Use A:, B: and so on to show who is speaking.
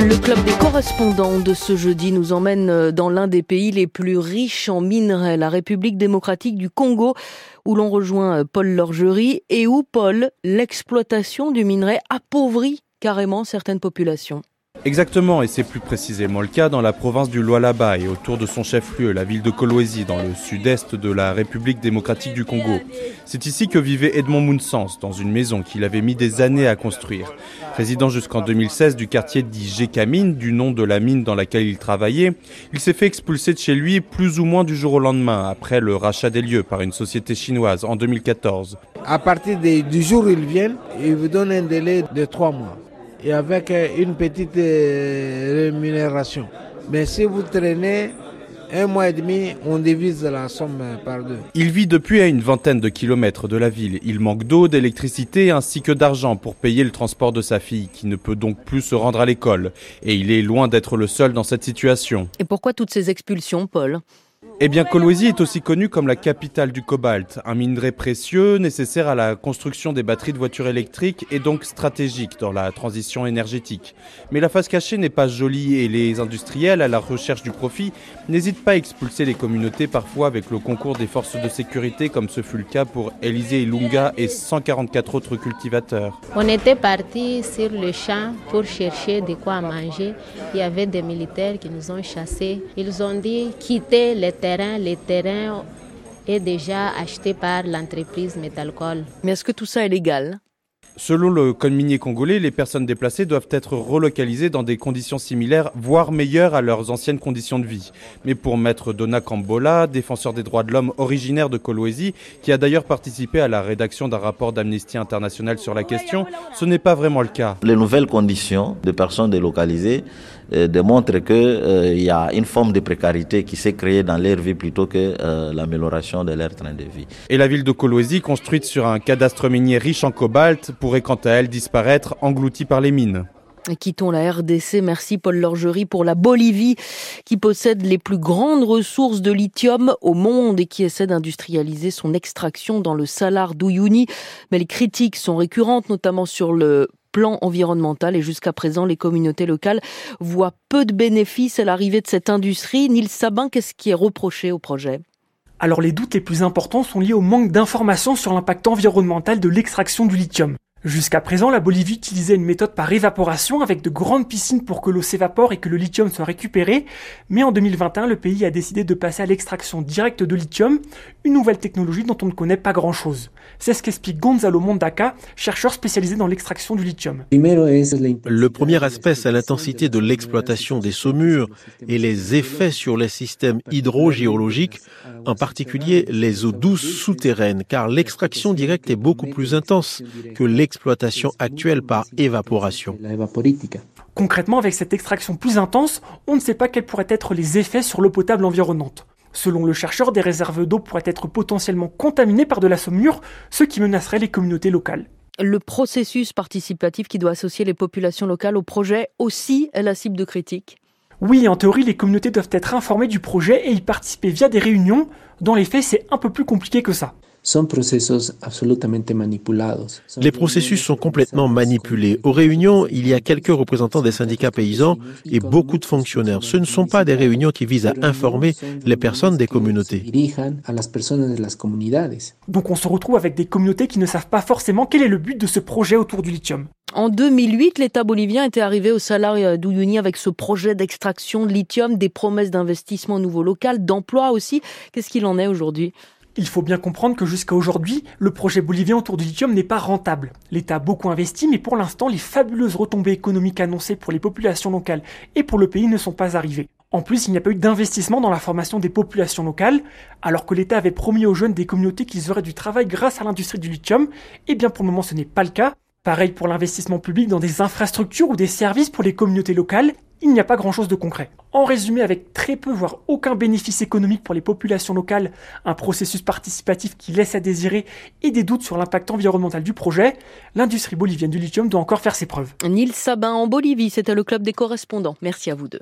A: Le club des correspondants de ce jeudi nous emmène euh, dans l'un des pays les plus riches en minerais, la République démocratique du Congo, où l'on rejoint euh, Paul Lorgerie et où, Paul, l'exploitation du minerai appauvrit carrément certaines populations.
B: Exactement, et c'est plus précisément le cas dans la province du Lualaba et autour de son chef-lieu, la ville de Kolwezi, dans le sud-est de la République démocratique du Congo. C'est ici que vivait Edmond Mounsens, dans une maison qu'il avait mis des années à construire. Résident jusqu'en 2016 du quartier dit Gécamine, du nom de la mine dans laquelle il travaillait, il s'est fait expulser de chez lui plus ou moins du jour au lendemain, après le rachat des lieux par une société chinoise en 2014.
C: À partir du jour où ils viennent, ils vous donnent un délai de trois mois et avec euh, une petite euh, rémunération. Mais si vous traînez un mois et demi, on divise la somme par deux.
B: Il vit depuis à une vingtaine de kilomètres de la ville. Il manque d'eau, d'électricité ainsi que d'argent pour payer le transport de sa fille, qui ne peut donc plus se rendre à l'école. Et il est loin d'être le seul dans cette situation.
A: Et pourquoi toutes ces expulsions, Paul?
B: Eh bien, Kolwezi est aussi connue comme la capitale du cobalt, un minerai précieux nécessaire à la construction des batteries de voitures électriques et donc stratégique dans la transition énergétique. Mais la face cachée n'est pas jolie et les industriels, à la recherche du profit, n'hésitent pas à expulser les communautés parfois avec le concours des forces de sécurité, comme ce fut le cas pour Élisée Ilunga et 144 autres cultivateurs.
D: On était parti sur le champ pour chercher de quoi manger. Il y avait des militaires qui nous ont chassés. Ils ont dit quitter les terres terrain, les terrains est déjà acheté par l'entreprise Métalcol.
A: Mais est-ce que tout ça est légal?
B: Selon le code minier congolais, les personnes déplacées doivent être relocalisées dans des conditions similaires, voire meilleures à leurs anciennes conditions de vie. Mais pour Maître Donna Kambola, défenseur des droits de l'homme originaire de Kolwezi, qui a d'ailleurs participé à la rédaction d'un rapport d'Amnesty International sur la question, ce n'est pas vraiment le cas.
E: Les nouvelles conditions de personnes délocalisées euh, démontrent qu'il euh, y a une forme de précarité qui s'est créée dans leur vie plutôt que euh, l'amélioration de leur train de vie.
B: Et la ville de Kolwezi, construite sur un cadastre minier riche en cobalt, pourrait quant à elle disparaître engloutie par les mines.
A: quittons la RDC. Merci Paul Lorgerie pour la Bolivie qui possède les plus grandes ressources de lithium au monde et qui essaie d'industrialiser son extraction dans le Salar d'Uyuni. Mais les critiques sont récurrentes, notamment sur le plan environnemental et jusqu'à présent les communautés locales voient peu de bénéfices à l'arrivée de cette industrie. Nils Sabin, qu'est-ce qui est reproché au projet?
F: Alors les doutes les plus importants sont liés au manque d'informations sur l'impact environnemental de l'extraction du lithium. Jusqu'à présent, la Bolivie utilisait une méthode par évaporation avec de grandes piscines pour que l'eau s'évapore et que le lithium soit récupéré, mais en 2021, le pays a décidé de passer à l'extraction directe de lithium, une nouvelle technologie dont on ne connaît pas grand-chose. C'est ce qu'explique Gonzalo Mondaca, chercheur spécialisé dans l'extraction du lithium.
G: Le premier aspect, c'est l'intensité de l'exploitation des saumures et les effets sur les systèmes hydrogéologiques, en particulier les eaux douces souterraines, car l'extraction directe est beaucoup plus intense que l'extraction l'exploitation actuelle par évaporation.
F: Concrètement, avec cette extraction plus intense, on ne sait pas quels pourraient être les effets sur l'eau potable environnante. Selon le chercheur, des réserves d'eau pourraient être potentiellement contaminées par de la saumure, ce qui menacerait les communautés locales.
A: Le processus participatif qui doit associer les populations locales au projet aussi est la cible de critique.
F: Oui, en théorie, les communautés doivent être informées du projet et y participer via des réunions. Dans les faits, c'est un peu plus compliqué que ça.
G: Les processus sont complètement manipulés. Aux réunions, il y a quelques représentants des syndicats paysans et beaucoup de fonctionnaires. Ce ne sont pas des réunions qui visent à informer les personnes des communautés.
F: Donc on se retrouve avec des communautés qui ne savent pas forcément quel est le but de ce projet autour du lithium.
A: En 2008, l'État bolivien était arrivé au salaire d'Uyuni avec ce projet d'extraction de lithium, des promesses d'investissement au niveau local, d'emploi aussi. Qu'est-ce qu'il en est aujourd'hui?
F: Il faut bien comprendre que jusqu'à aujourd'hui, le projet bolivien autour du lithium n'est pas rentable. L'État a beaucoup investi, mais pour l'instant, les fabuleuses retombées économiques annoncées pour les populations locales et pour le pays ne sont pas arrivées. En plus, il n'y a pas eu d'investissement dans la formation des populations locales, alors que l'État avait promis aux jeunes des communautés qu'ils auraient du travail grâce à l'industrie du lithium. Eh bien, pour le moment, ce n'est pas le cas. Pareil pour l'investissement public dans des infrastructures ou des services pour les communautés locales il n'y a pas grand-chose de concret. En résumé, avec très peu, voire aucun bénéfice économique pour les populations locales, un processus participatif qui laisse à désirer et des doutes sur l'impact environnemental du projet, l'industrie bolivienne du lithium doit encore faire ses preuves.
A: Nils Sabin en Bolivie, c'était le club des correspondants. Merci à vous deux.